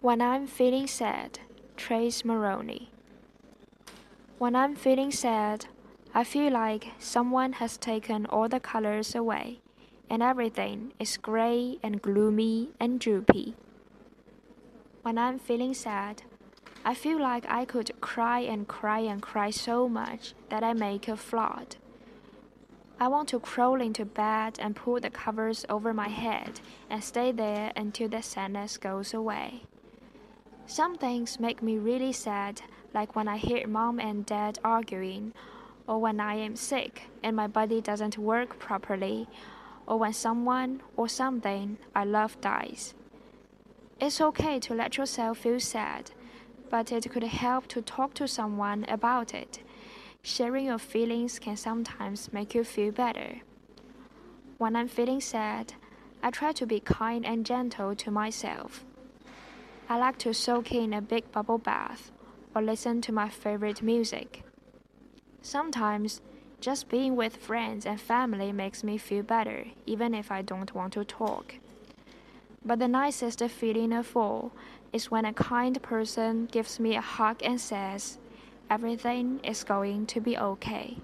When I'm feeling sad, Trace Moroney. When I'm feeling sad, I feel like someone has taken all the colors away, and everything is gray and gloomy and droopy. When I'm feeling sad, I feel like I could cry and cry and cry so much that I make a flood. I want to crawl into bed and pull the covers over my head and stay there until the sadness goes away. Some things make me really sad, like when I hear mom and dad arguing, or when I am sick and my body doesn't work properly, or when someone or something I love dies. It's okay to let yourself feel sad, but it could help to talk to someone about it. Sharing your feelings can sometimes make you feel better. When I'm feeling sad, I try to be kind and gentle to myself. I like to soak in a big bubble bath or listen to my favorite music. Sometimes, just being with friends and family makes me feel better, even if I don't want to talk. But the nicest feeling of all is when a kind person gives me a hug and says, Everything is going to be okay.